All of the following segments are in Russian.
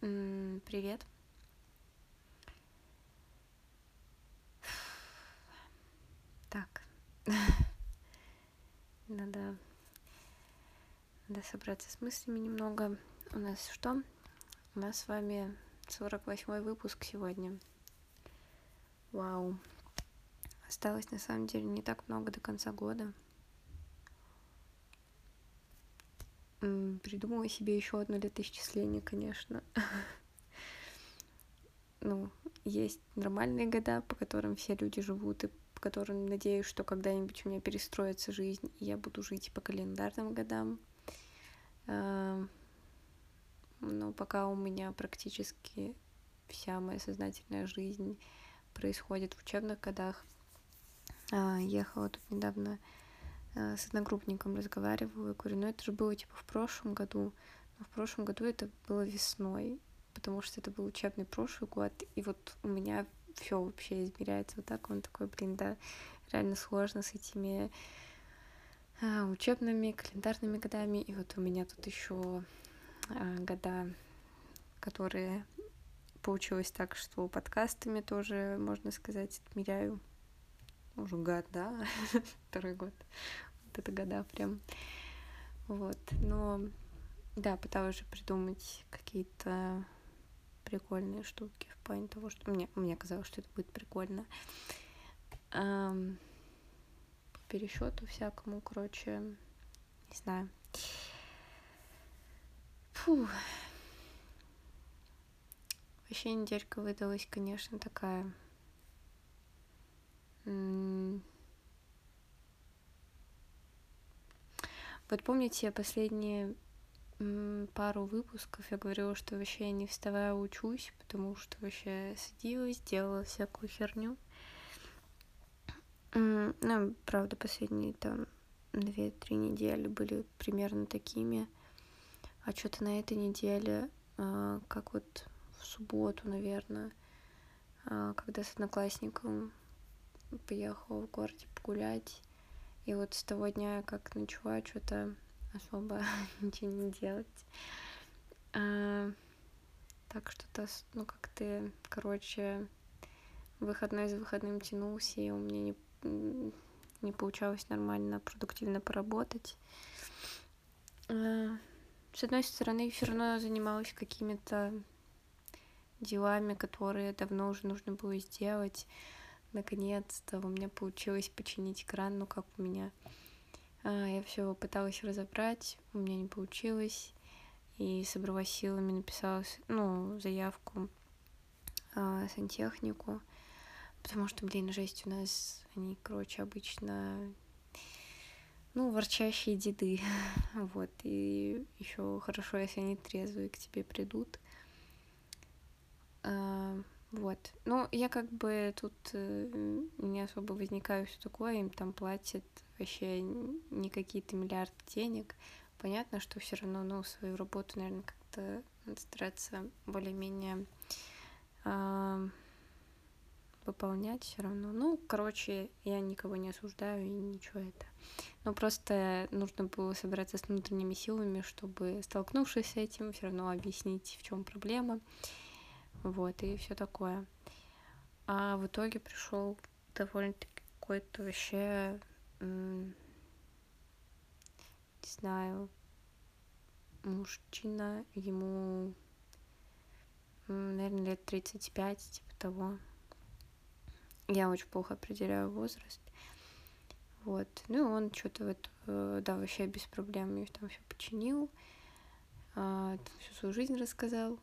Привет. Так. Надо... Надо собраться с мыслями немного. У нас что? У нас с вами 48 выпуск сегодня. Вау. Осталось на самом деле не так много до конца года. Придумала себе еще одно летоисчисление, конечно. Ну, есть нормальные года, по которым все люди живут, и по которым надеюсь, что когда-нибудь у меня перестроится жизнь, и я буду жить по календарным годам. Но пока у меня практически вся моя сознательная жизнь происходит в учебных годах. А, ехала тут недавно с одногруппником разговариваю, говорю, ну это же было типа в прошлом году, но в прошлом году это было весной, потому что это был учебный прошлый год, и вот у меня все вообще измеряется вот так, он такой, блин, да, реально сложно с этими а, учебными, календарными годами, и вот у меня тут еще а, года, которые получилось так, что подкастами тоже, можно сказать, отмеряю. Уже год, да, второй год это года прям. Вот, но да, пыталась уже придумать какие-то прикольные штуки в плане того, что мне, мне казалось, что это будет прикольно. Эм, по пересчету всякому, короче, не знаю. Фу. Вообще неделька выдалась, конечно, такая. М- Вот помните, последние пару выпусков я говорила, что вообще я не вставая учусь, потому что вообще садилась, делала всякую херню. Ну, правда, последние там две-три недели были примерно такими. А что-то на этой неделе, а, как вот в субботу, наверное, а, когда с одноклассником поехала в городе погулять, и вот с того дня, как начала что-то особо ничего не делать, а, так что-то, ну, как ты, короче, выходной за выходным тянулся, и у меня не, не получалось нормально, продуктивно поработать. А, с одной стороны, все равно занималась какими-то делами, которые давно уже нужно было сделать наконец-то у меня получилось починить кран, ну как у меня. А, я все пыталась разобрать, у меня не получилось. И собралась силами, написала ну, заявку а, сантехнику. Потому что, блин, жесть у нас, они, короче, обычно, ну, ворчащие деды. вот, и еще хорошо, если они трезвые к тебе придут. А, вот. Ну, я как бы тут э, не особо возникаю все такое, им там платят вообще не какие-то миллиарды денег. Понятно, что все равно, ну, свою работу, наверное, как-то надо стараться более-менее э, выполнять все равно. Ну, короче, я никого не осуждаю и ничего это. Но просто нужно было собраться с внутренними силами, чтобы, столкнувшись с этим, все равно объяснить, в чем проблема вот, и все такое. А в итоге пришел довольно-таки какой-то вообще, не знаю, мужчина, ему, наверное, лет 35, типа того. Я очень плохо определяю возраст. Вот. Ну, он что-то вот, э, да, вообще без проблем мне там все починил, а, всю свою жизнь рассказал.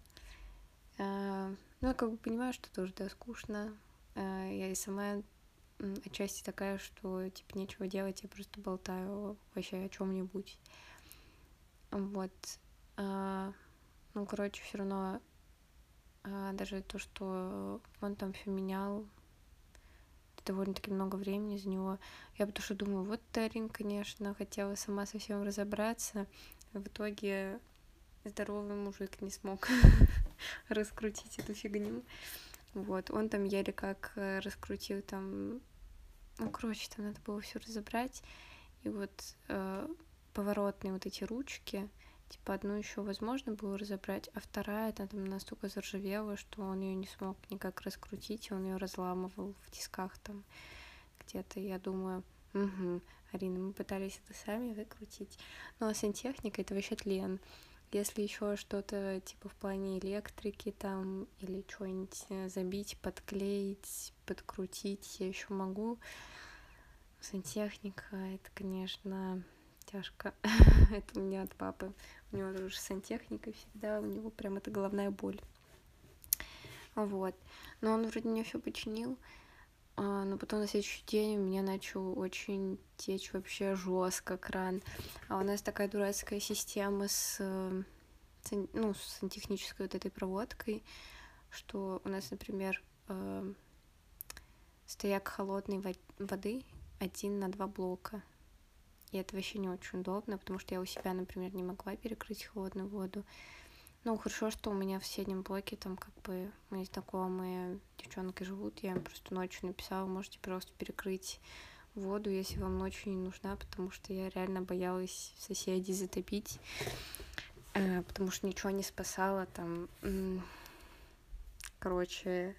А, ну, я как бы понимаю, что тоже, да, скучно. А, я и сама отчасти такая, что, типа, нечего делать, я просто болтаю вообще о чем нибудь Вот. А, ну, короче, все равно даже то, что он там все менял, довольно-таки много времени за него. Я потому что думаю, вот Тарин, конечно, хотела сама совсем разобраться. В итоге здоровый мужик не смог раскрутить эту фигню. Вот, он там еле как э, раскрутил там, ну, короче, там надо было все разобрать. И вот э, поворотные вот эти ручки, Типа одну еще возможно было разобрать, а вторая она там настолько заржавела, что он ее не смог никак раскрутить, и он ее разламывал в тисках там где-то. Я думаю, угу, Арина, мы пытались это сами выкрутить. Ну а сантехника это вообще тлен. Если еще что-то типа в плане электрики там или что-нибудь э, забить, подклеить, подкрутить, я еще могу. Сантехника, это, конечно, тяжко. это у меня от папы. У него тоже сантехника всегда, у него прям это головная боль. Вот. Но он вроде мне все починил. А, но потом на следующий день у меня начал очень течь вообще жестко кран. А у нас такая дурацкая система с, ну, с сантехнической вот этой проводкой, что у нас, например, э, стояк холодной воды один на два блока. И это вообще не очень удобно, потому что я у себя, например, не могла перекрыть холодную воду. Ну, хорошо, что у меня в соседнем блоке там как бы мои знакомые девчонки живут. Я им просто ночью написала, можете просто перекрыть воду, если вам ночью не нужна, потому что я реально боялась соседей затопить, э, потому что ничего не спасало там. Короче,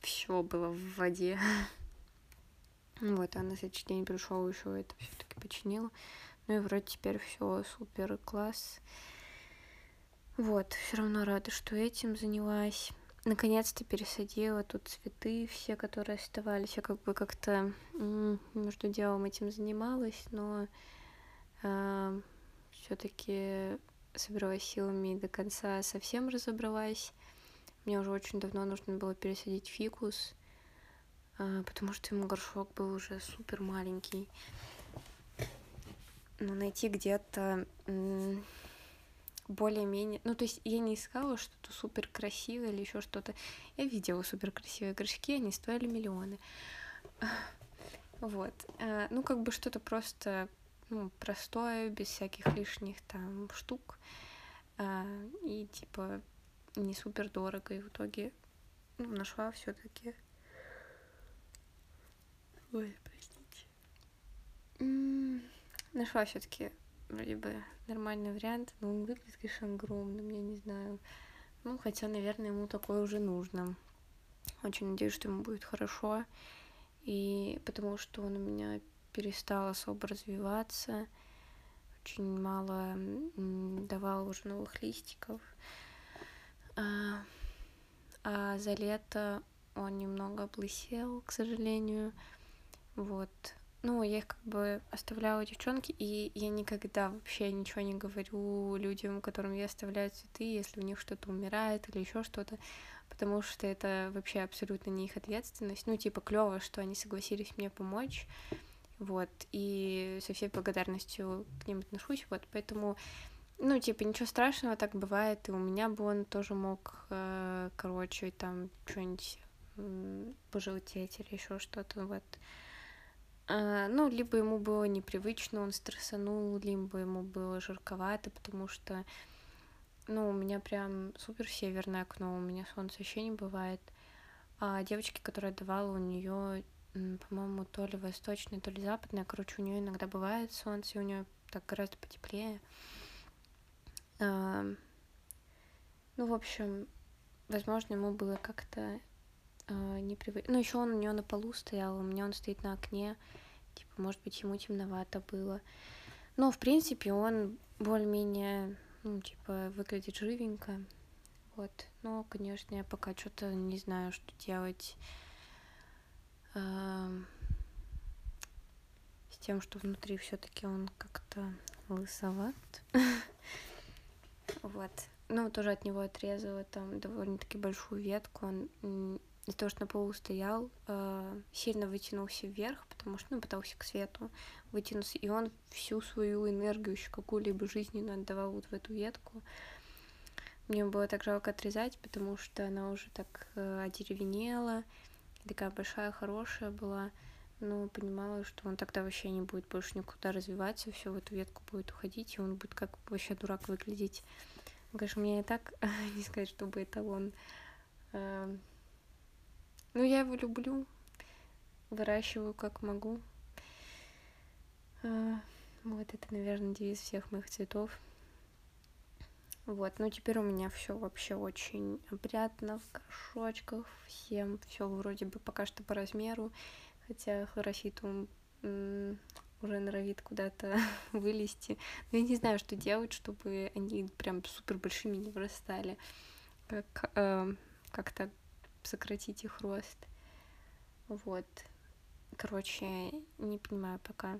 все было в воде. Вот, а на следующий день пришел еще это все-таки починил. Ну и вроде теперь все супер класс. Вот, все равно рада, что этим занялась. Наконец-то пересадила тут цветы, все, которые оставались. Я как бы как-то между делом этим занималась, но э, все-таки собралась силами и до конца совсем разобралась. Мне уже очень давно нужно было пересадить фикус, э, потому что ему горшок был уже супер маленький. Но найти где-то более-менее... Ну, то есть я не искала что-то супер красивое или еще что-то. Я видела супер красивые горшки, они стоили миллионы. Вот. Э, ну, как бы что-то просто ну, простое, без всяких лишних там штук. Э, и типа не супер дорого. И в итоге ну, нашла все-таки. Ой, простите. Нашла все-таки вроде бы нормальный вариант, но он выглядит, конечно, огромным, я не знаю. Ну, хотя, наверное, ему такое уже нужно. Очень надеюсь, что ему будет хорошо. И потому что он у меня перестал особо развиваться, очень мало давал уже новых листиков. А, а за лето он немного облысел, к сожалению. Вот ну, я их как бы оставляла девчонки, и я никогда вообще ничего не говорю людям, которым я оставляю цветы, если у них что-то умирает или еще что-то, потому что это вообще абсолютно не их ответственность. Ну, типа, клево, что они согласились мне помочь, вот, и со всей благодарностью к ним отношусь, вот, поэтому, ну, типа, ничего страшного, так бывает, и у меня бы он тоже мог, э, короче, там, что-нибудь пожелтеть или еще что-то, вот, ну, либо ему было непривычно, он стрессанул, либо ему было жарковато, потому что, ну, у меня прям супер северное окно, у меня солнца вообще не бывает. А девочки, которая давала, у нее, по-моему, то ли восточное, то ли западное, короче, у нее иногда бывает солнце, и у нее так гораздо потеплее. А, ну, в общем, возможно, ему было как-то не привык. Ну, еще он у него на полу стоял, у меня он стоит на окне. Типа, может быть, ему темновато было. Но, в принципе, он более-менее, ну, типа, выглядит живенько. Вот. Но, конечно, я пока что-то не знаю, что делать э, с тем, что внутри все-таки он как-то лысоват. Вот. Ну, тоже от него отрезала там довольно-таки большую ветку. Он из-за того, что на полу стоял, э, сильно вытянулся вверх, потому что, ну, пытался к свету вытянуться, и он всю свою энергию, еще какую-либо жизненную отдавал вот в эту ветку. Мне было так жалко отрезать, потому что она уже так э, одеревенела, такая большая, хорошая была, но понимала, что он тогда вообще не будет больше никуда развиваться, все в эту ветку будет уходить, и он будет как вообще дурак выглядеть. Конечно, мне и так не сказать, чтобы это он ну, я его люблю, выращиваю как могу. А, вот это, наверное, девиз всех моих цветов. Вот, ну теперь у меня все вообще очень опрятно, в горшочках, всем все вроде бы пока что по размеру, хотя хлорофитум уже норовит куда-то вылезти. Но я не знаю, что делать, чтобы они прям супер большими не вырастали. Как э, как-то сократить их рост. Вот. Короче, не понимаю пока.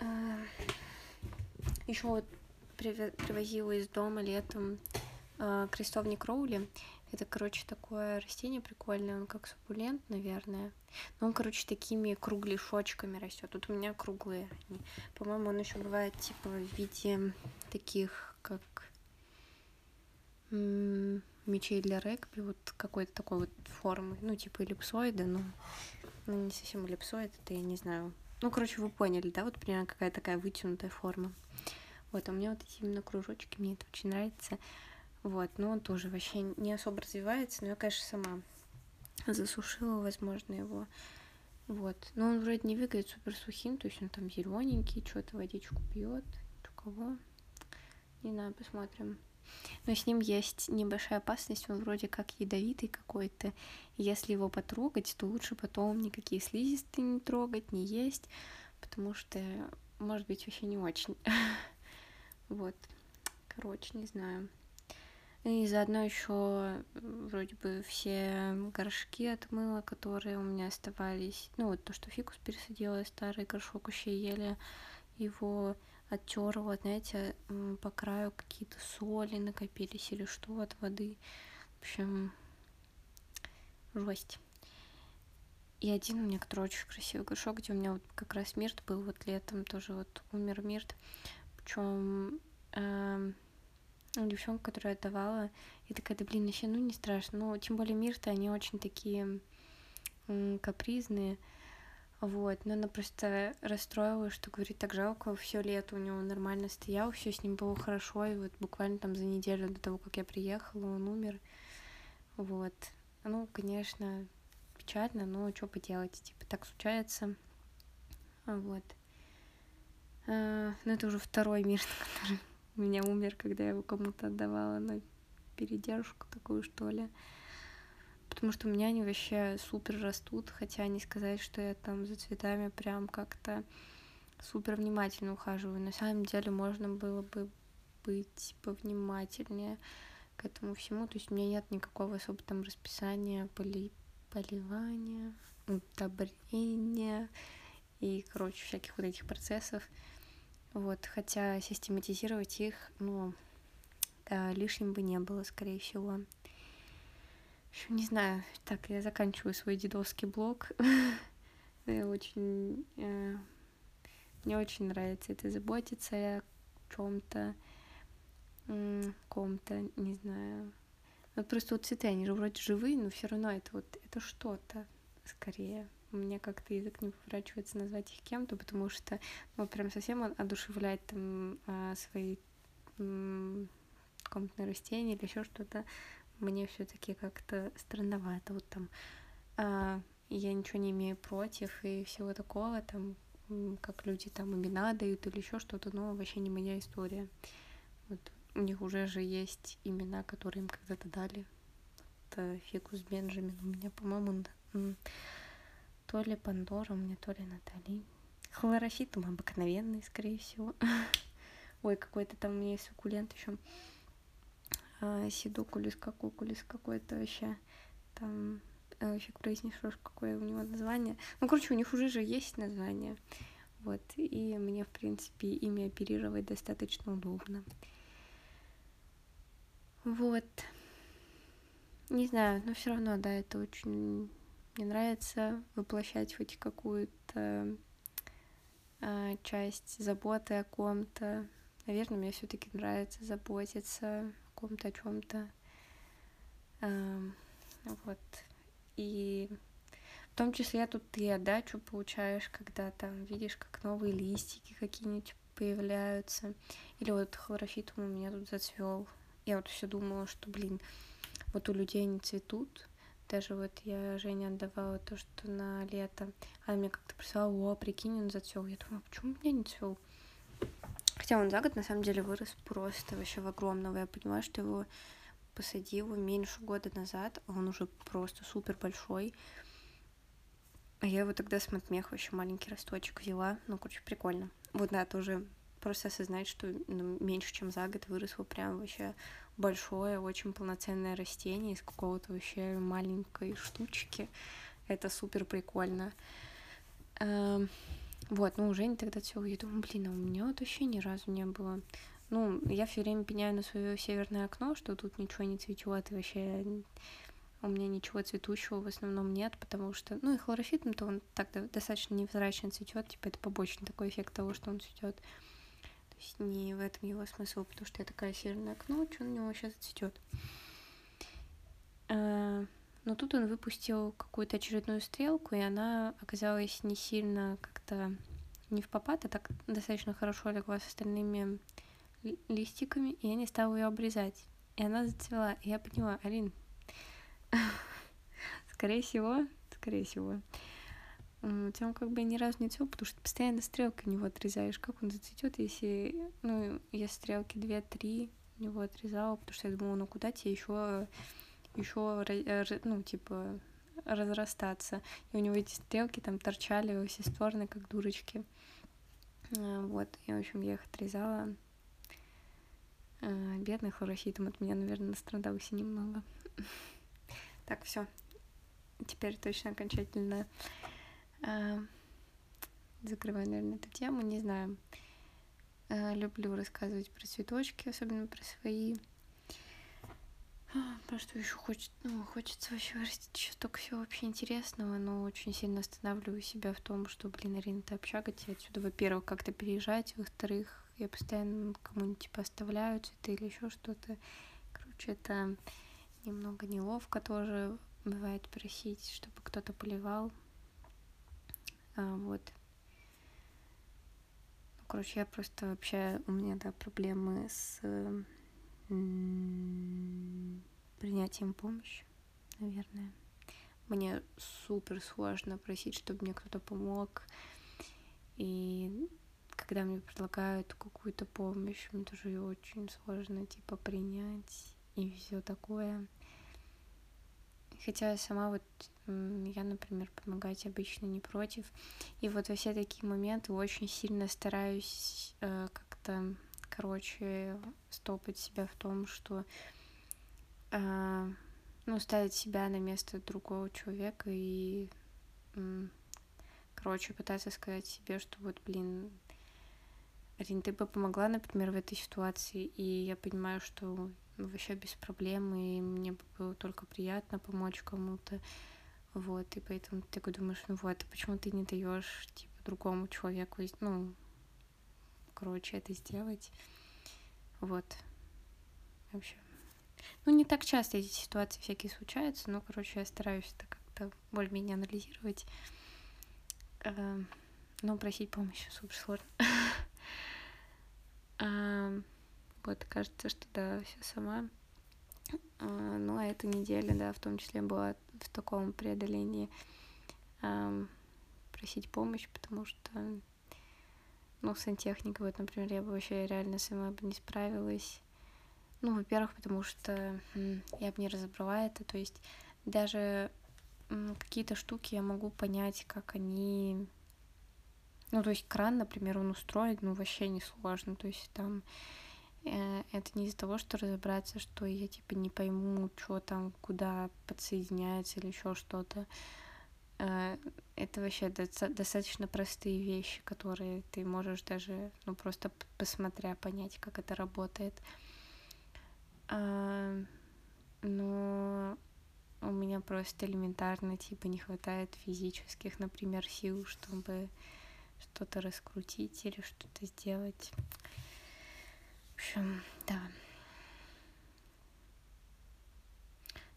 А, Еще вот привозила из дома летом а, крестовник Роули. Это, короче, такое растение прикольное, он как суккулент, наверное. Но он, короче, такими кругляшочками растет. Тут у меня круглые они. По-моему, он еще бывает типа в виде таких, как мечей для регби, вот какой-то такой вот формы. Ну, типа эллипсоида, но ну, не совсем эллипсоид, это я не знаю. Ну, короче, вы поняли, да, вот примерно какая такая вытянутая форма. Вот, а мне вот эти именно кружочки, мне это очень нравится. Вот, но он тоже вообще не особо развивается, но я, конечно, сама засушила, возможно, его. Вот. Но он вроде не выглядит супер сухим, то есть он там зелененький, что-то водичку пьет. У кого? Не знаю, посмотрим. Но с ним есть небольшая опасность, он вроде как ядовитый какой-то. Если его потрогать, то лучше потом никакие слизистые не трогать, не есть, потому что может быть вообще не очень. Вот. Короче, не знаю. И заодно еще вроде бы все горшки отмыла, которые у меня оставались. Ну, вот то, что фикус пересадила, старый горшок еще еле его оттерла, знаете, по краю какие-то соли накопились или что от воды. В общем, жесть. И один у меня, который очень красивый горшок, где у меня вот как раз мирт был вот летом, тоже вот умер мирт. Причем э, девчонка, которая отдавала, и такая, да блин, вообще, ну не страшно. Ну, тем более мир-то, они очень такие капризные. Вот, но она просто расстроилась, что говорит, так жалко, все лето у него нормально стоял, все с ним было хорошо, и вот буквально там за неделю до того, как я приехала, он умер. Вот. Ну, конечно, печально, но что поделать, типа так случается. Вот. А, ну, это уже второй мир, который у меня умер, когда я его кому-то отдавала на передержку такую, что ли. Потому что у меня они вообще супер растут, хотя не сказать, что я там за цветами прям как-то супер внимательно ухаживаю. На самом деле можно было бы быть повнимательнее к этому всему. То есть у меня нет никакого особо там расписания поли... поливания, удобрения и, короче, всяких вот этих процессов. Вот, хотя систематизировать их, ну, лишним бы не было, скорее всего. Еще не знаю, так, я заканчиваю свой дедовский блог. Я очень... Э, мне очень нравится это заботиться о чем-то, ком-то, не знаю. Вот просто вот цветы, они же вроде живые, но все равно это вот, это что-то скорее у меня как-то язык не поворачивается назвать их кем-то, потому что, ну, прям совсем одушевлять там а, свои комнатные растения или еще что-то, мне все-таки как-то странновато. Вот там а, я ничего не имею против и всего такого, там, как люди там имена дают или еще что-то, но вообще не моя история. Вот у них уже же есть имена, которые им когда-то дали. Это Фикус Бенджамин у меня, по-моему, то ли Пандора у меня, то ли Натали. Хлорофитум обыкновенный, скорее всего. Ой, какой-то там у меня есть суккулент еще. А, сидукулис, какукулис какой-то вообще. Там э, фиг произнесешь, какое у него название. Ну, короче, у них уже же есть название. Вот, и мне, в принципе, ими оперировать достаточно удобно. Вот. Не знаю, но все равно, да, это очень мне нравится воплощать хоть какую-то э, часть заботы о ком-то. Наверное, мне все-таки нравится заботиться о ком-то, о чем-то. Э, вот. И в том числе тут ты отдачу получаешь, когда там видишь, как новые листики какие-нибудь появляются. Или вот хлорофитум у меня тут зацвел. Я вот все думала, что, блин, вот у людей они цветут, даже вот я Жене отдавала то, что на лето. Она мне как-то прислала, о, прикинь, он зацвел. Я думаю, а почему у меня не цвел? Хотя он за год на самом деле вырос просто вообще в огромного. Я понимаю, что его посадила меньше года назад, а он уже просто супер большой. А я его тогда с матмеха вообще маленький росточек взяла. Ну, короче, прикольно. Вот надо уже просто осознать, что ну, меньше, чем за год выросло прям вообще большое, очень полноценное растение из какого-то вообще маленькой штучки. Это супер прикольно. Вот, ну, Женя тогда все, я думаю, блин, а у меня вот вообще ни разу не было. Ну, я все время пеняю на свое северное окно, что тут ничего не цветет, и вообще у меня ничего цветущего в основном нет, потому что, ну, и хлорофитом-то он так достаточно невзрачно цветет, типа это побочный такой эффект того, что он цветет. То есть не в этом его смысл, потому что я такая северное окно, что на него сейчас цветет. А, но тут он выпустил какую-то очередную стрелку, и она оказалась не сильно как-то не в попад, а так достаточно хорошо легла с остальными листиками, и я не стала ее обрезать. И она зацвела. И я поняла, Алин, скорее всего, скорее всего, он как бы ни разу не цвел, потому что постоянно стрелкой него отрезаешь. Как он зацветет, если, ну, я стрелки 2-3 него отрезала, потому что я думала, ну куда тебе еще еще, ну, типа, разрастаться. И у него эти стрелки там торчали во все стороны, как дурочки. А, вот, и, в общем, я их отрезала. А, бедный хлорофитом от меня, наверное, настрадался немного. Так, все. Теперь точно окончательно а, закрываю, наверное, эту тему. Не знаю. Люблю рассказывать про цветочки, особенно про свои. Про что еще хочет, ну, хочется вообще растить еще столько всего вообще интересного, но очень сильно останавливаю себя в том, что, блин, Арина, это общага, тебе отсюда, во-первых, как-то переезжать, во-вторых, я постоянно кому-нибудь типа оставляю цветы или еще что-то. Короче, это немного неловко тоже бывает просить, чтобы кто-то поливал. А, вот. Ну, короче, я просто вообще, у меня, да, проблемы с принятием помощи, наверное. Мне супер сложно просить, чтобы мне кто-то помог. И когда мне предлагают какую-то помощь, мне тоже ее очень сложно, типа, принять и все такое. Хотя сама вот, я, например, помогать обычно не против. И вот во все такие моменты очень сильно стараюсь э, как-то короче, стопать себя в том, что э, ну, ставить себя на место другого человека и, э, короче, пытаться сказать себе, что вот, блин, Рин, ты бы помогла, например, в этой ситуации, и я понимаю, что вообще без проблем, и мне бы было только приятно помочь кому-то, вот, и поэтому ты такой думаешь, ну вот, а почему ты не даешь, типа, другому человеку, ну, короче, это сделать. Вот. Вообще. Ну, не так часто эти ситуации всякие случаются, но, короче, я стараюсь это как-то более-менее анализировать. Эм, но просить помощи супер сложно. Вот, кажется, что да, все сама. А, ну, а эта неделя, да, в том числе была в таком преодолении просить помощь, потому что ну, сантехника, вот, например, я бы вообще реально сама бы не справилась. Ну, во-первых, потому что я бы не разобрала это, то есть даже какие-то штуки я могу понять, как они... Ну, то есть кран, например, он устроен, ну, вообще не сложно, то есть там э, это не из-за того, что разобраться, что я типа не пойму, что там, куда подсоединяется или еще что-то. Это вообще достаточно простые вещи, которые ты можешь даже, ну, просто посмотря, понять, как это работает. А, но у меня просто элементарно, типа, не хватает физических, например, сил, чтобы что-то раскрутить или что-то сделать. В общем, да.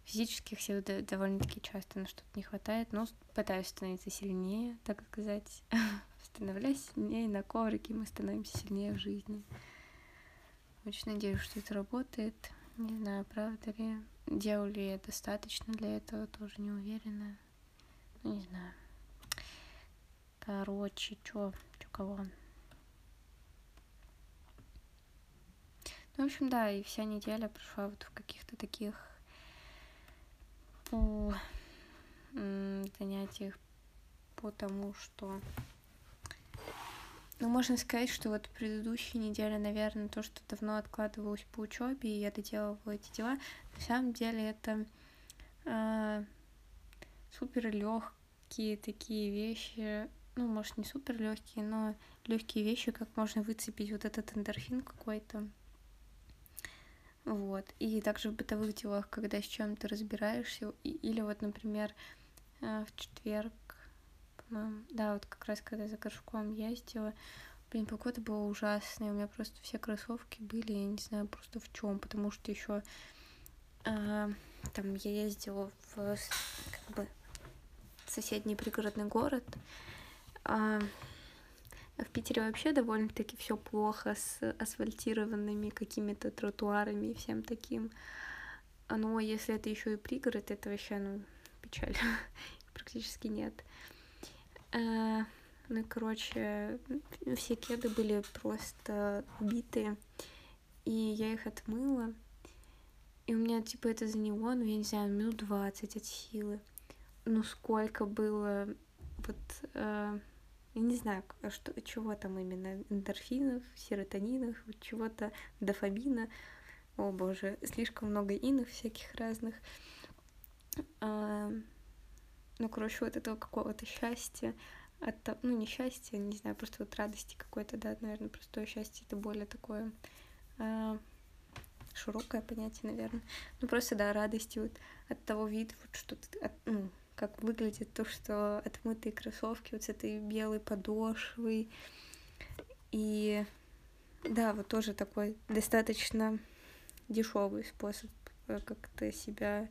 Физических сил довольно-таки часто на что-то не хватает, но пытаюсь становиться сильнее, так сказать. Становляюсь сильнее на коврике, мы становимся сильнее в жизни. Очень надеюсь, что это работает. Не знаю, правда ли. Делаю ли я достаточно для этого, тоже не уверена. Ну, не знаю. Короче, чё, чё кого? Ну, в общем, да, и вся неделя прошла вот в каких-то таких занятиях по тому, что... Ну, можно сказать, что вот предыдущая неделя, наверное, то, что давно откладывалось по учебе, и я доделывала эти дела, на самом деле это э, супер легкие такие вещи, ну, может, не супер легкие, но легкие вещи, как можно выцепить вот этот эндорфин какой-то. Вот. И также в бытовых делах, когда с чем-то разбираешься, или вот, например, э, в четверг по-моему. Да, вот как раз когда за горшком ездила. Блин, погода была ужасная. У меня просто все кроссовки были, я не знаю просто в чем, потому что еще а, там я ездила в как бы соседний пригородный город. А, в Питере вообще довольно-таки все плохо с асфальтированными какими-то тротуарами и всем таким. Но если это еще и пригород, это вообще, ну, печаль. Практически нет. Э, ну, короче, все кеды были просто убитые, и я их отмыла. И у меня, типа, это заняло, ну, я не знаю, минут 20 от силы. Ну, сколько было, вот, э, я не знаю, а что, чего там именно, эндорфинов, серотонинов, чего-то, дофамина. О, боже, слишком много инов всяких разных. Э, ну, короче, вот этого какого-то счастья, от, ну, не счастья, не знаю, просто вот радости какой-то, да, наверное, простое счастье, это более такое э, широкое понятие, наверное. Ну, просто, да, радости вот от того вида, вот что ты, от, ну, как выглядит то, что отмытые кроссовки вот с этой белой подошвой. И да, вот тоже такой достаточно дешевый способ э, как-то себя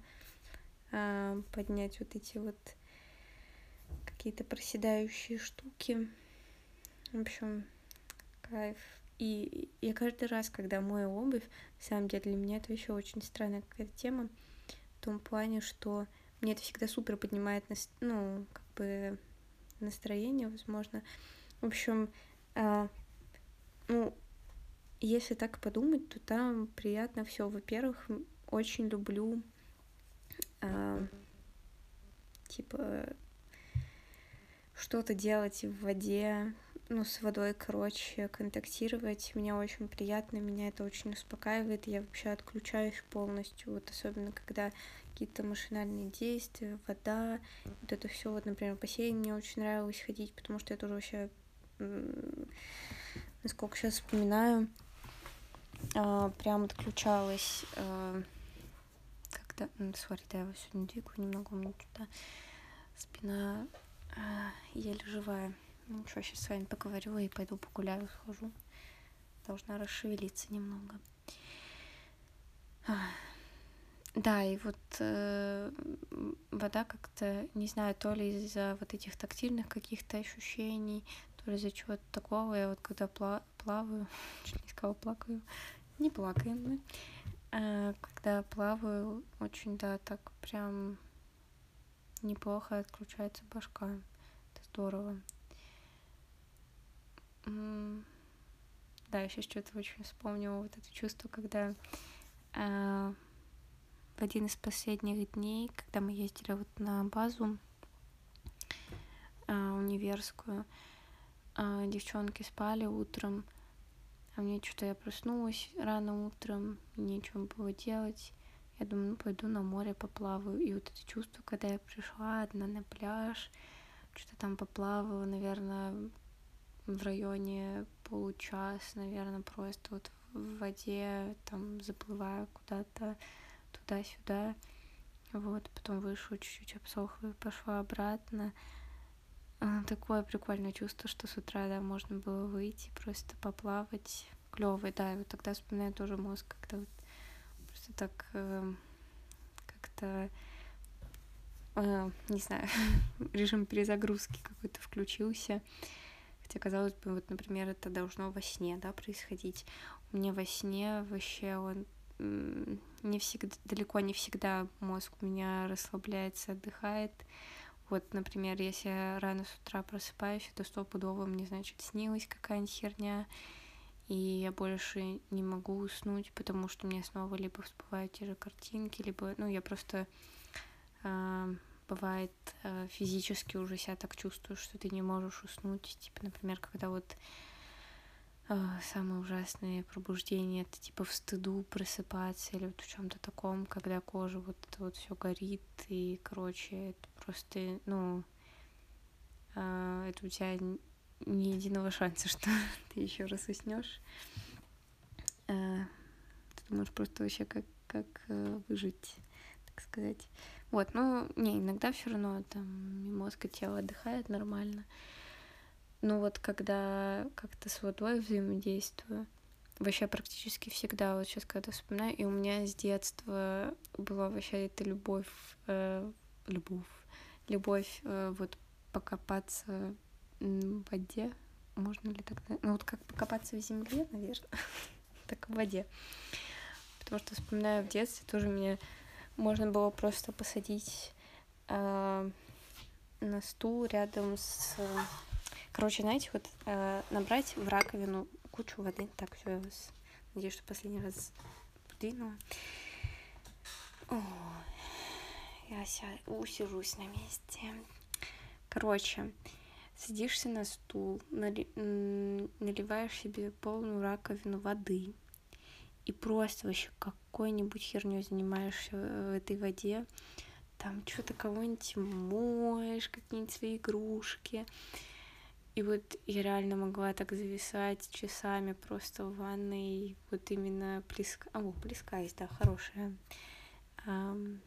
а, поднять вот эти вот какие-то проседающие штуки. В общем, кайф. И я каждый раз, когда мою обувь, на самом деле для меня это еще очень странная какая-то тема, в том плане, что мне это всегда супер поднимает, ну, как бы настроение, возможно. В общем, э, ну, если так подумать, то там приятно все. Во-первых, очень люблю э, типа что-то делать в воде, ну, с водой, короче, контактировать. Мне очень приятно, меня это очень успокаивает. Я вообще отключаюсь полностью, вот особенно когда какие-то машинальные действия, вода, вот это все. Вот, например, в бассейн мне очень нравилось ходить, потому что я тоже вообще, насколько сейчас вспоминаю, а, прям отключалась а, когда... Сори, да, я его сегодня двигаю немного, у меня что-то спина а, еле живая. Ну что, сейчас с вами поговорю и пойду погуляю, схожу. Должна расшевелиться немного. Да, и вот э, вода как-то, не знаю, то ли из-за вот этих тактильных каких-то ощущений, то ли из-за чего-то такого. Я вот когда пла- плаваю, чуть не сказала плакаю, не плакаем мы. А, когда плаваю, очень, да, так прям неплохо отключается башка. Это здорово. Да, я сейчас что-то очень вспомнила вот это чувство, когда э, в один из последних дней, когда мы ездили вот на базу э, универскую, э, девчонки спали утром, а мне что-то я проснулась рано утром, нечего было делать. Я думаю, ну пойду на море поплаваю. И вот это чувство, когда я пришла одна на пляж, что-то там поплавала, наверное, в районе получаса, наверное, просто вот в воде, там, заплывая куда-то туда-сюда. Вот, потом вышла, чуть-чуть обсохла и пошла обратно. А, такое прикольное чувство, что с утра, да, можно было выйти, просто поплавать. Клевый, да, и вот тогда вспоминаю тоже мозг, когда вот просто так э, как-то, э, не знаю, режим перезагрузки какой-то включился. Хотя, казалось бы, вот, например, это должно во сне, да, происходить. У меня во сне вообще он не всегда, далеко не всегда мозг у меня расслабляется, отдыхает. Вот, например, если я рано с утра просыпаюсь, это стопудово мне, значит, снилась какая-нибудь херня, и я больше не могу уснуть, потому что мне снова либо всплывают те же картинки, либо, ну, я просто э, бывает э, физически уже себя так чувствую, что ты не можешь уснуть, типа, например, когда вот э, самое ужасное пробуждение это типа в стыду просыпаться или вот в чем-то таком, когда кожа вот это вот все горит и, короче, это просто, ну, э, это у тебя ни единого шанса, что ты еще раз уснешь. Э, ты думаешь просто вообще, как, как э, выжить, так сказать. Вот, ну, не, иногда все равно там мозг и тело отдыхает нормально. Но вот когда как-то с водой взаимодействую, вообще практически всегда, вот сейчас когда вспоминаю, и у меня с детства была вообще эта любовь, э, любовь, любовь э, вот покопаться в воде, можно ли так ну вот как покопаться в земле, наверное, так в воде. Потому что вспоминаю в детстве тоже мне можно было просто посадить э, на стул рядом с... Короче, знаете, вот э, набрать в раковину кучу воды. Так, все, я вас надеюсь, что последний раз подвинула. О, я ся... усижусь на месте. Короче, садишься на стул, нали... наливаешь себе полную раковину воды, и просто вообще какой-нибудь херней занимаешься в этой воде, там что-то кого-нибудь моешь, какие-нибудь свои игрушки. И вот я реально могла так зависать часами просто в ванной, вот именно плеска... О, плескаясь, да, хорошая. Um...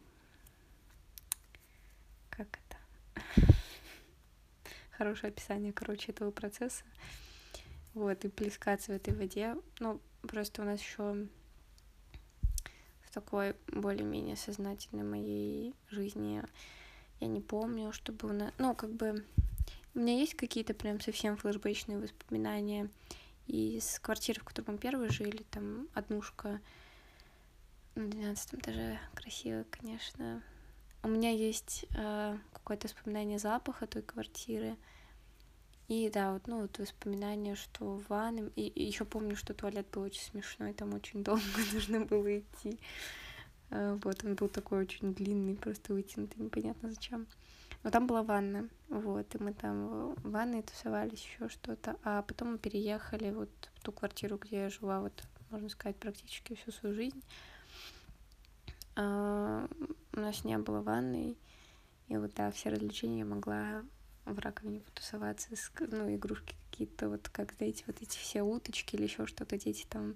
Как это? Хорошее описание, короче, этого процесса. Вот, и плескаться в этой воде. Ну, Просто у нас еще в такой более-менее сознательной моей жизни я не помню, чтобы у нас... Ну, как бы... У меня есть какие-то прям совсем флешбэчные воспоминания из квартиры, в которой мы первые жили, там однушка на 12 этаже, красиво, конечно. У меня есть э, какое-то воспоминание запаха той квартиры, и да, вот, ну, вот воспоминания, что в ванной... И, и еще помню, что туалет был очень смешной, там очень долго нужно было идти. А, вот, он был такой очень длинный, просто вытянутый, непонятно зачем. Но там была ванна, вот, и мы там в ванной тусовались, еще что-то. А потом мы переехали вот в ту квартиру, где я жила, вот, можно сказать, практически всю свою жизнь. А, у нас не было ванной, и вот, да, все развлечения я могла в раковине потусоваться, ну, игрушки какие-то, вот как, знаете, вот эти все уточки или еще что-то, дети там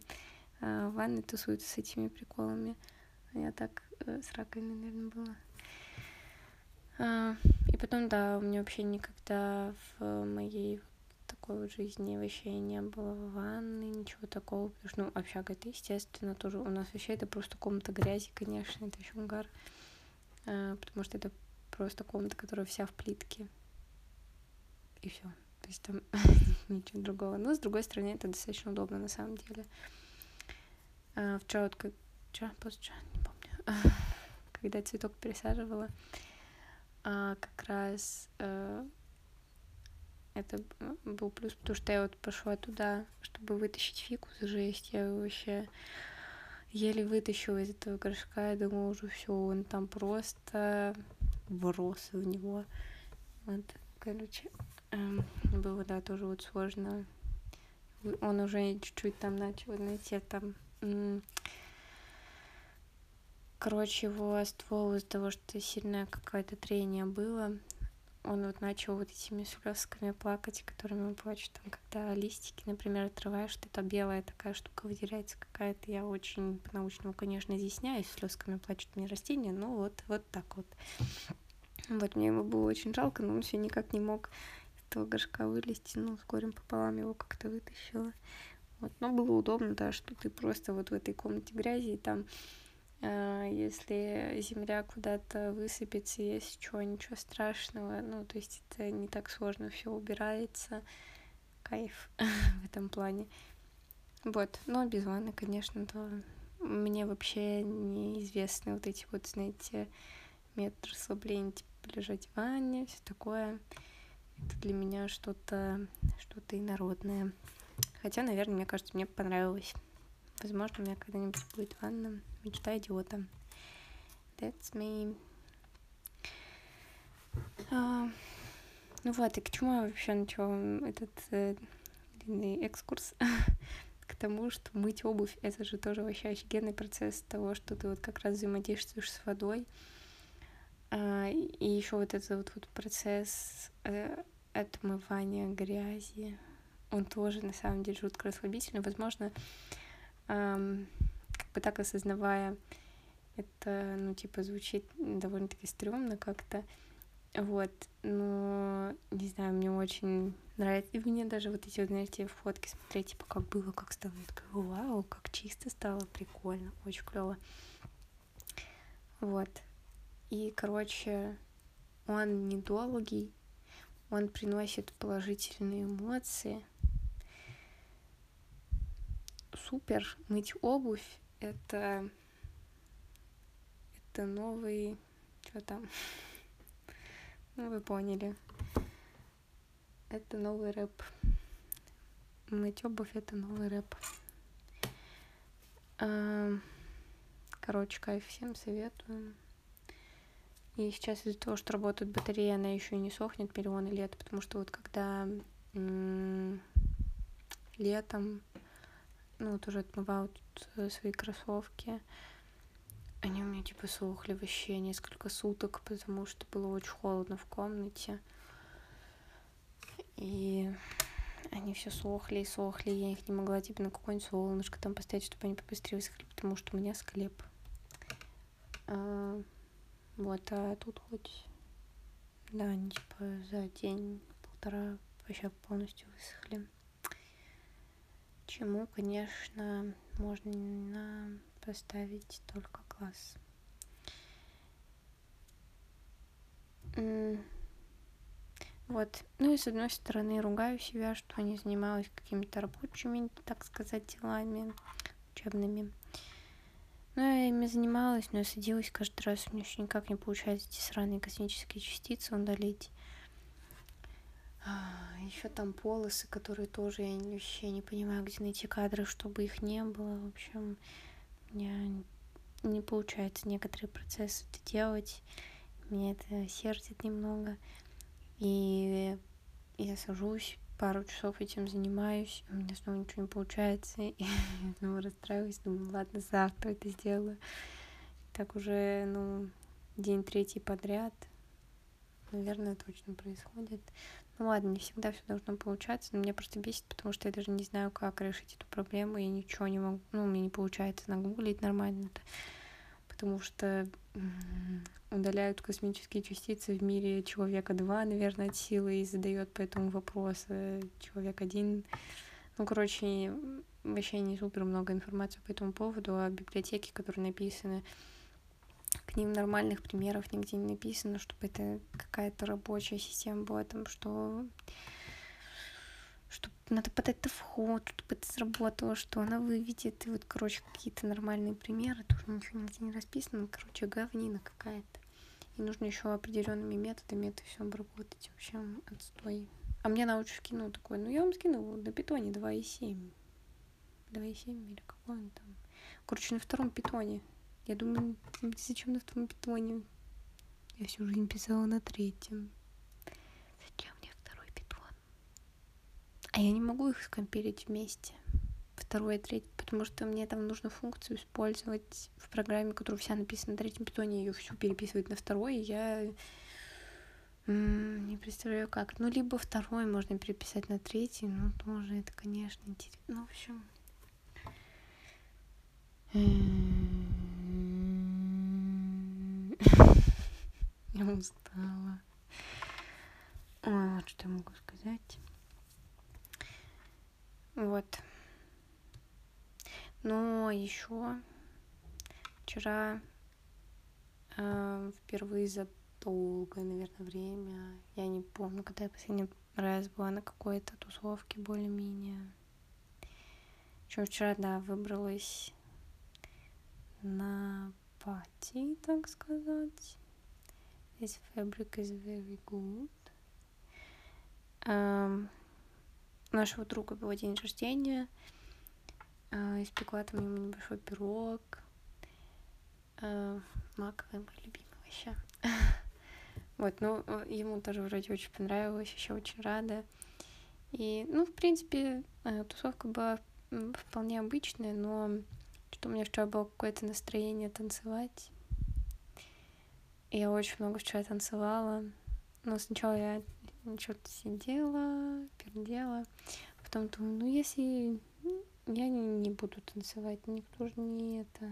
э, в ванной тусуются с этими приколами. А я так э, с раковиной, наверное, была. А, и потом, да, у меня вообще никогда в моей такой вот жизни вообще не было ванны, ничего такого, потому что, ну, общага это, естественно, тоже у нас вообще это просто комната грязи, конечно, это еще угар, а, потому что это просто комната, которая вся в плитке, и все. То есть там ничего другого. Но с другой стороны, это достаточно удобно на самом деле. А, вчера вот как... Вчера, позавчера, не помню. Когда цветок пересаживала, а, как раз а, это был плюс, потому что я вот пошла туда, чтобы вытащить фикус, жесть, я вообще еле вытащила из этого горшка, я думала уже все, он там просто врос в него. Вот, короче, Эм, было, да, тоже вот сложно. Он уже чуть-чуть там начал, знаете, там... Короче, его ствол из-за того, что сильное какое-то трение было, он вот начал вот этими слезками плакать, которыми плачут там, когда листики, например, отрываешь, что-то белая такая штука выделяется какая-то. Я очень по-научному, конечно, изъясняюсь, слезками плачут мне растения, но вот, вот так вот. Вот мне его было очень жалко, но он все никак не мог этого горшка вылезти, ну, с горем пополам его как-то вытащила. Вот, но было удобно, да, что ты просто вот в этой комнате грязи, и там, если земля куда-то высыпется, есть чего, ничего страшного, ну, то есть это не так сложно, все убирается, кайф в этом плане. Вот, но без ванны, конечно, то мне вообще неизвестны вот эти вот, знаете, метод расслабления, типа лежать в ванне, все такое. Это для меня что-то что-то инородное. Хотя, наверное, мне кажется, мне понравилось. Возможно, у меня когда-нибудь будет ванна. Мечта идиота. That's me. А, ну вот, и к чему я вообще начала этот э, длинный экскурс? к тому, что мыть обувь — это же тоже вообще офигенный процесс того, что ты вот как раз взаимодействуешь с водой. А, и еще вот этот вот, вот процесс э, отмывания грязи, он тоже на самом деле жутко расслабительный. Возможно, эм, бы так осознавая, это, ну, типа, звучит довольно-таки стрёмно как-то. Вот, но, не знаю, мне очень нравится. И мне даже вот эти, вот, знаете, фотки смотреть, типа, как было, как стало. Я такая, вау, как чисто стало, прикольно, очень клево. Вот. И, короче, он недолгий, он приносит положительные эмоции. Супер. Мыть обувь — это... Это новый... Что там? Ну, вы поняли. Это новый рэп. Мыть обувь — это новый рэп. Короче, кайф всем советую. И сейчас из-за того, что работает батарея, она еще не сохнет миллионы лет, потому что вот когда летом, ну, вот уже отмывают свои кроссовки, они у меня типа сохли вообще несколько суток, потому что было очень холодно в комнате. И они все сохли и сохли, я их не могла типа на какое-нибудь солнышко там поставить, чтобы они побыстрее высохли, потому что у меня склеп. А, вот, а тут хоть, да, они типа за день-полтора вообще полностью высохли. Чему, конечно, можно поставить только класс. Вот. Ну и с одной стороны ругаю себя, что не занималась какими-то рабочими, так сказать, делами учебными. Ну, я ими занималась, но я садилась каждый раз, у меня еще никак не получается эти сраные космические частицы удалить. А, еще там полосы, которые тоже я вообще не понимаю, где найти кадры, чтобы их не было. В общем, меня не получается некоторые процессы это делать. Меня это сердит немного. И я сажусь, пару часов этим занимаюсь, у меня снова ничего не получается, и я снова расстраиваюсь, думаю, ладно, завтра это сделаю. Так уже, ну, день третий подряд, наверное, точно происходит. Ну ладно, не всегда все должно получаться, но меня просто бесит, потому что я даже не знаю, как решить эту проблему, я ничего не могу, ну, мне не получается нагуглить нормально это, потому что удаляют космические частицы в мире человека два, наверное, от силы, и задает по этому вопрос человек один. Ну, короче, вообще не супер много информации по этому поводу, а библиотеки, которые написаны к ним нормальных примеров нигде не написано, чтобы это какая-то рабочая система была там, что чтобы надо подать это вход, чтобы это сработало, что она выведет. И вот, короче, какие-то нормальные примеры, тоже ничего нигде не расписано. Короче, говнина какая-то. И нужно еще определенными методами это все обработать. В общем, отстой. А мне научишь скинул такой, ну я вам скинул на питоне 2,7. 2,7 или какой он там. Короче, на втором питоне. Я думаю, зачем на втором питоне? Я всю жизнь писала на третьем. Зачем мне второй питон? А я не могу их скомпилить вместе. Второй и третий, потому что мне там нужно функцию использовать в программе, которая вся написана на третьем питоне, ее всю переписывать на второй, и я не представляю как. Ну, либо второй можно переписать на третий, но тоже это, конечно, интересно. Ну, в общем... Я устала. Ой, вот что я могу сказать. Вот. Но еще вчера э, впервые за долгое, наверное, время, я не помню, когда я последний раз была на какой-то тусовке более-менее. Причем вчера, да, выбралась на пати, так сказать. This fabric is very good. У нашего друга был день рождения, э, испекла там ему небольшой пирог, э, маковый мой любимый вообще. Вот, ну, ему тоже вроде очень понравилось, еще очень рада. И, ну, в принципе, тусовка была вполне обычная, но что у меня вчера было какое-то настроение танцевать. Я очень много вчера танцевала. Но сначала я что-то сидела, пердела. Потом думаю, ну если я не буду танцевать, никто же не это...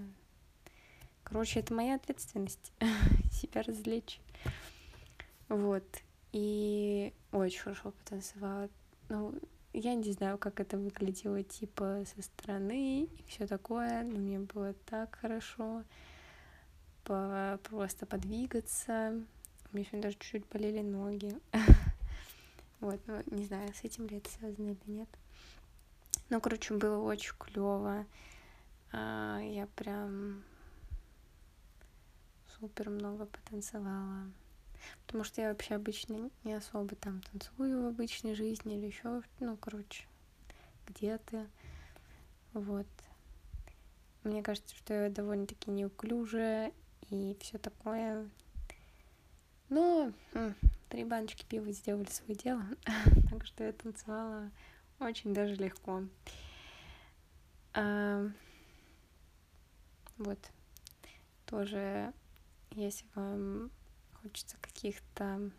Короче, это моя ответственность себя развлечь. Вот. И очень хорошо потанцевала. Ну, я не знаю, как это выглядело, типа, со стороны и все такое, но мне было так хорошо по просто подвигаться. У меня сегодня даже чуть-чуть болели ноги. Вот, ну, не знаю, с этим ли это связано или нет. Ну, короче, было очень клево. А, я прям супер много потанцевала. Потому что я вообще обычно не особо там танцую в обычной жизни или еще, ну, короче, где-то. Вот. Мне кажется, что я довольно-таки неуклюжая и все такое. Но три баночки пива сделали свое дело, так что я танцевала очень даже легко. А, вот. Тоже, если вам хочется каких-то...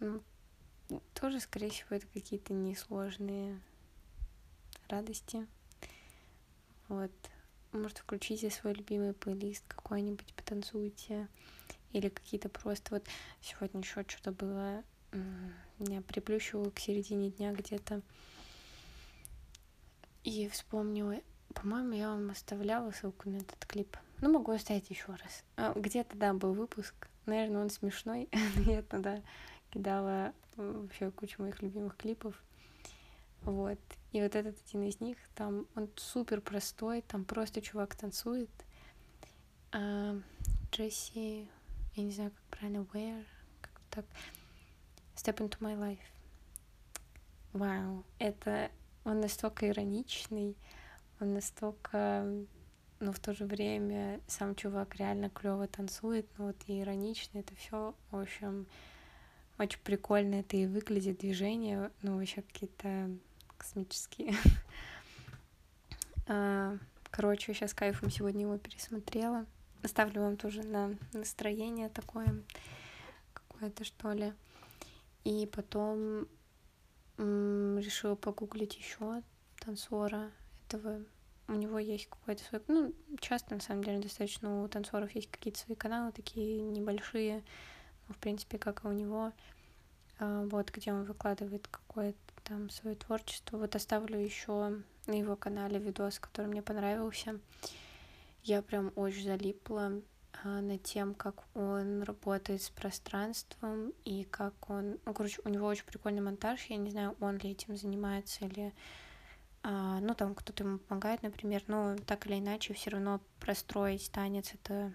Ну, тоже, скорее всего, это какие-то несложные радости. Вот. Может, включите свой любимый плейлист какой-нибудь, потанцуйте. Или какие-то просто вот... Сегодня еще что-то было... Меня приплющивало к середине дня где-то. И вспомнила... По-моему, я вам оставляла ссылку на этот клип. Ну, могу оставить еще раз. А, где-то, да, был выпуск. Наверное, он смешной. Я тогда кидала вообще кучу моих любимых клипов. Вот. И вот этот один из них, там он супер простой, там просто чувак танцует. А, Джесси, я не знаю, как правильно, Where, как так. Step into my life. Вау, это он настолько ироничный, он настолько но в то же время сам чувак реально клево танцует, ну вот и иронично это все, в общем, очень прикольно это и выглядит движение, ну вообще какие-то космические. А, короче, сейчас кайфом сегодня его пересмотрела. Оставлю вам тоже на настроение такое, какое-то что ли. И потом решила погуглить еще танцора этого у него есть какой-то свой... Ну, часто, на самом деле, достаточно у танцоров есть какие-то свои каналы, такие небольшие, ну, в принципе, как и у него, а, вот, где он выкладывает какое-то там свое творчество. Вот оставлю еще на его канале видос, который мне понравился. Я прям очень залипла а, над тем, как он работает с пространством и как он... Ну, короче, у него очень прикольный монтаж. Я не знаю, он ли этим занимается или а, ну, там кто-то ему помогает, например, но так или иначе все равно простроить танец, это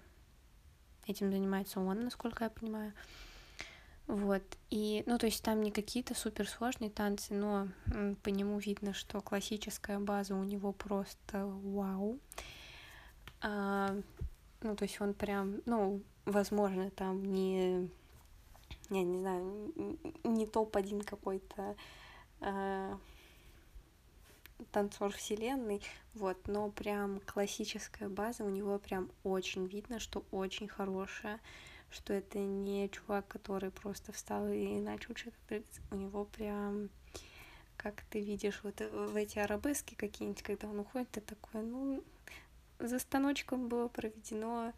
этим занимается он, насколько я понимаю. Вот, и, ну, то есть там не какие-то суперсложные танцы, но по нему видно, что классическая база у него просто вау. А, ну, то есть он прям, ну, возможно, там не, я не знаю, не топ-1 какой-то а, танцор вселенной, вот, но прям классическая база у него прям очень видно, что очень хорошая, что это не чувак, который просто встал и начал что-то прыгать, у него прям как ты видишь вот в эти арабески какие-нибудь, когда он уходит, ты такой, ну, за станочком было проведено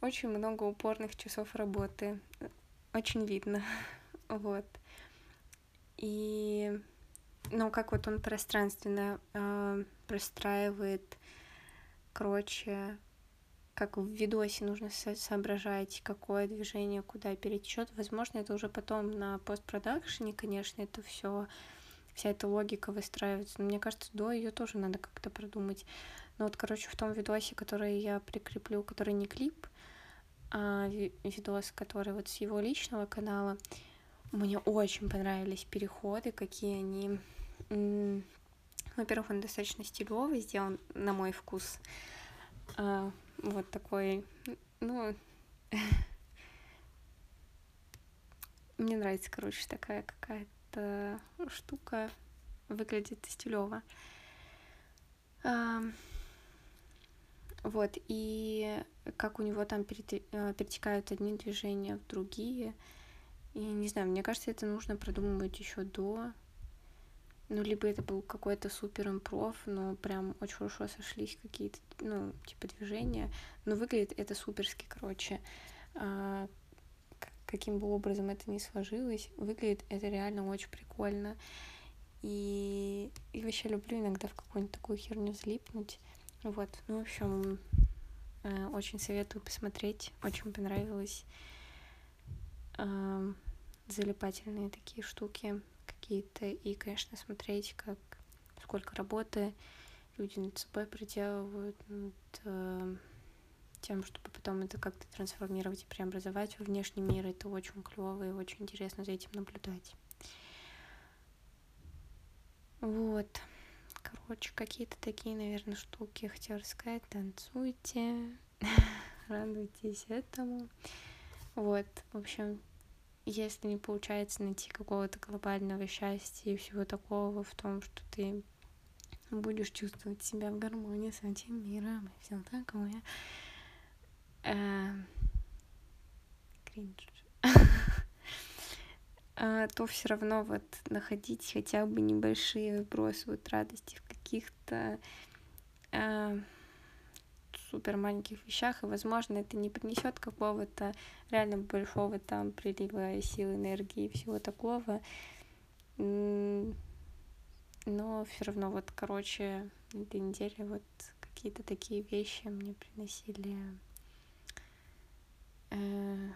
очень много упорных часов работы, очень видно, вот. И ну, как вот он пространственно э, простраивает, короче, как в видосе нужно со- соображать, какое движение куда перетечет. Возможно, это уже потом на постпродакшене, конечно, это все вся эта логика выстраивается. Но мне кажется, до ее тоже надо как-то продумать. Но вот, короче, в том видосе, который я прикреплю, который не клип, а видос, который вот с его личного канала, Мне очень понравились переходы, какие они... Во-первых, он достаточно стилевый сделан, на мой вкус. Вот такой, ну... Мне нравится, короче, такая какая-то штука. Выглядит стилево. А, вот, и как у него там э, перетекают одни движения в другие. И не знаю, мне кажется, это нужно продумывать еще до. Ну, либо это был какой-то супер импров, но прям очень хорошо сошлись какие-то, ну, типа движения. Но выглядит это суперски, короче. А, каким бы образом это ни сложилось, выглядит это реально очень прикольно. И, и вообще люблю иногда в какую-нибудь такую херню залипнуть. Вот, ну, в общем, э, очень советую посмотреть, очень понравилось. Э, залипательные такие штуки какие-то, и, конечно, смотреть, как сколько работы люди над собой проделывают, над э, тем, чтобы потом это как-то трансформировать и преобразовать во внешний мир. Это очень клево и очень интересно за этим наблюдать. Вот. Короче, какие-то такие, наверное, штуки хотела рассказать. Танцуйте, радуйтесь этому. Вот, в общем, если не получается найти какого-то глобального счастья и всего такого в том, что ты будешь чувствовать себя в гармонии с этим миром и все такое. Эм, кринж. А, то все равно вот находить хотя бы небольшие вбросы вот радости в каких-то э, супер маленьких вещах, и, возможно, это не принесет какого-то реально большого там прилива сил, энергии и всего такого. Но все равно вот, короче, на этой неделе вот какие-то такие вещи мне приносили э,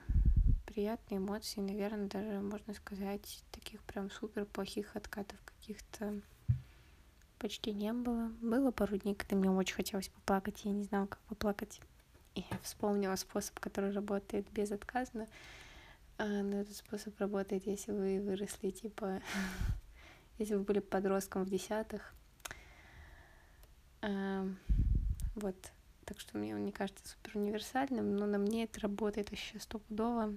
приятные эмоции, наверное, даже можно сказать, таких прям супер плохих откатов каких-то почти не было. Было пару дней, когда мне очень хотелось поплакать, я не знала, как поплакать. И я вспомнила способ, который работает безотказно. А, но этот способ работает, если вы выросли, типа, если вы были подростком в десятых. Вот. Так что мне он не кажется супер универсальным, но на мне это работает вообще стопудово.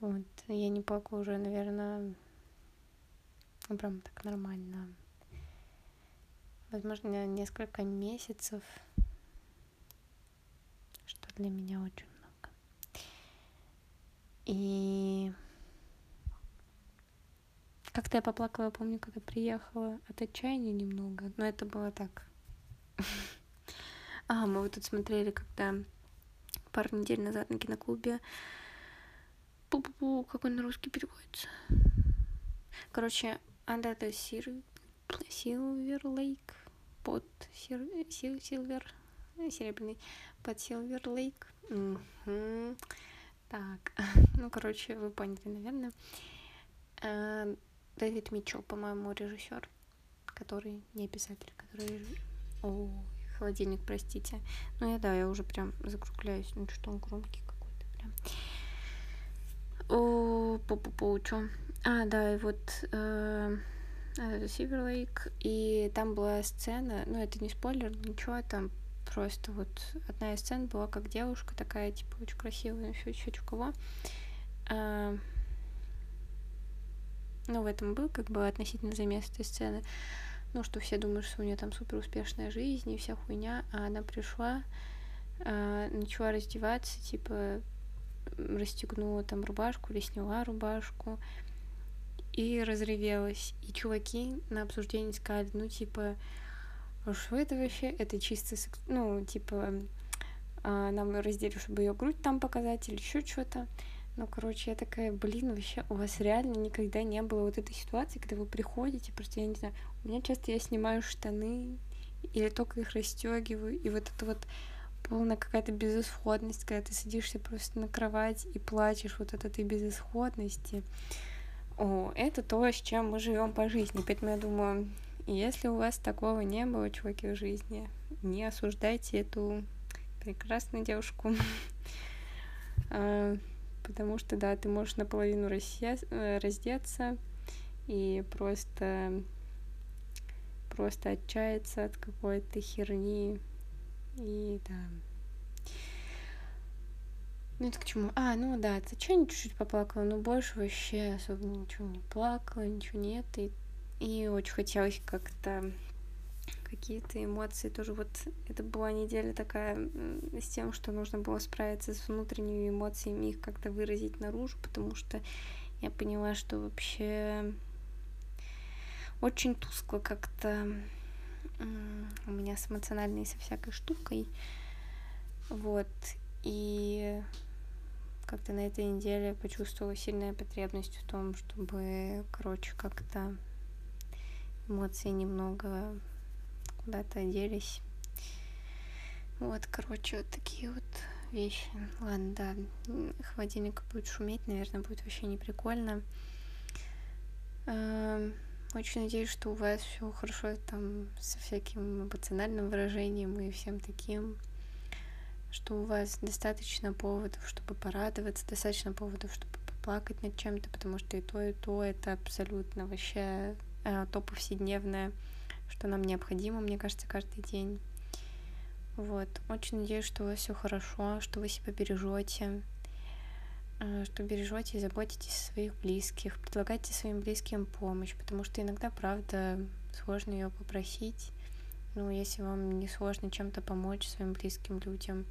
Вот, я не плакала уже, наверное, ну, прям так нормально. Возможно, несколько месяцев, что для меня очень много. И как-то я поплакала, помню, когда приехала от отчаяния немного, но это было так. А, мы вот тут смотрели, когда пару недель назад на киноклубе Пу-пу-пу, как он на русский переводится? Короче, Under the Silver Lake, под Сильвер, серебряный, под Silver Lake. Угу. Так, ну, короче, вы поняли, наверное. Э, Дэвид Митчелл, по-моему, режиссер, который не писатель, который... О, холодильник, простите. Ну, я, да, я уже прям закругляюсь. Ну, что он громкий какой-то прям. О, по по по? А, да, и вот э, Silver Lake, и там была сцена, ну, это не спойлер, ничего, там просто вот одна из сцен была, как девушка такая, типа, очень красивая, все, все, кого. А, ну, в этом был как бы относительно замес этой сцены. Ну, что все думают, что у нее там супер успешная жизнь и вся хуйня, а она пришла, а, начала раздеваться, типа, расстегнула там рубашку или сняла рубашку и разревелась. И чуваки на обсуждении сказали, ну, типа, «А что это вообще? Это чисто, секс... ну, типа, а, нам раздели, чтобы ее грудь там показать или еще что-то. Ну, короче, я такая, блин, вообще у вас реально никогда не было вот этой ситуации, когда вы приходите, просто, я не знаю, у меня часто я снимаю штаны или только их расстегиваю, и вот это вот полная какая-то безысходность, когда ты садишься просто на кровать и плачешь вот от этой безысходности. О, это то, с чем мы живем по жизни. Поэтому я думаю, если у вас такого не было, чуваки, в жизни, не осуждайте эту прекрасную девушку. А, потому что, да, ты можешь наполовину э, раздеться и просто просто отчаяться от какой-то херни и да ну это к чему? А, ну да, ты что чуть-чуть поплакала, но больше вообще особо ничего не плакала, ничего нет. И, и очень хотелось как-то какие-то эмоции тоже. Вот это была неделя такая с тем, что нужно было справиться с внутренними эмоциями, их как-то выразить наружу, потому что я поняла, что вообще очень тускло как-то у меня с эмоциональной со всякой штукой. Вот. И как-то на этой неделе почувствовала сильная потребность в том, чтобы, короче, как-то эмоции немного куда-то оделись. Вот, короче, вот такие вот вещи. Ладно, да, холодильник будет шуметь, наверное, будет вообще не прикольно. Эм, очень надеюсь, что у вас все хорошо там со всяким эмоциональным выражением и всем таким что у вас достаточно поводов, чтобы порадоваться, достаточно поводов, чтобы поплакать над чем-то, потому что и то, и то это абсолютно вообще э, то повседневное, что нам необходимо, мне кажется, каждый день. Вот. Очень надеюсь, что у вас все хорошо, что вы себя бережете, э, что бережете и заботитесь о своих близких, предлагайте своим близким помощь, потому что иногда, правда, сложно ее попросить. Ну, если вам не сложно чем-то помочь своим близким людям,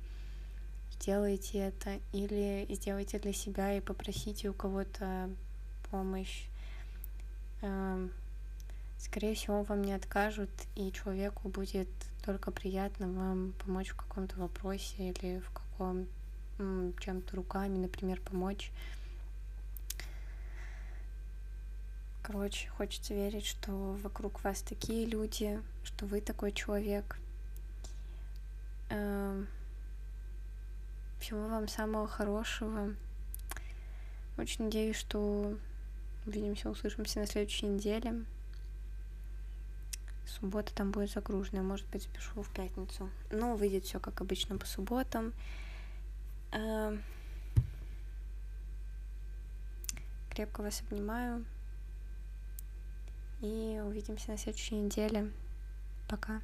сделайте это. Или сделайте для себя и попросите у кого-то помощь. Эм, скорее всего, вам не откажут, и человеку будет только приятно вам помочь в каком-то вопросе или в каком чем-то руками, например, помочь. Короче, хочется верить, что вокруг вас такие люди, что вы такой человек. Всего вам самого хорошего. Очень надеюсь, что увидимся, услышимся на следующей неделе. Суббота там будет загруженная, может быть, запишу в пятницу. Но выйдет все как обычно по субботам. Эм, крепко вас обнимаю. И увидимся на следующей неделе. Пока.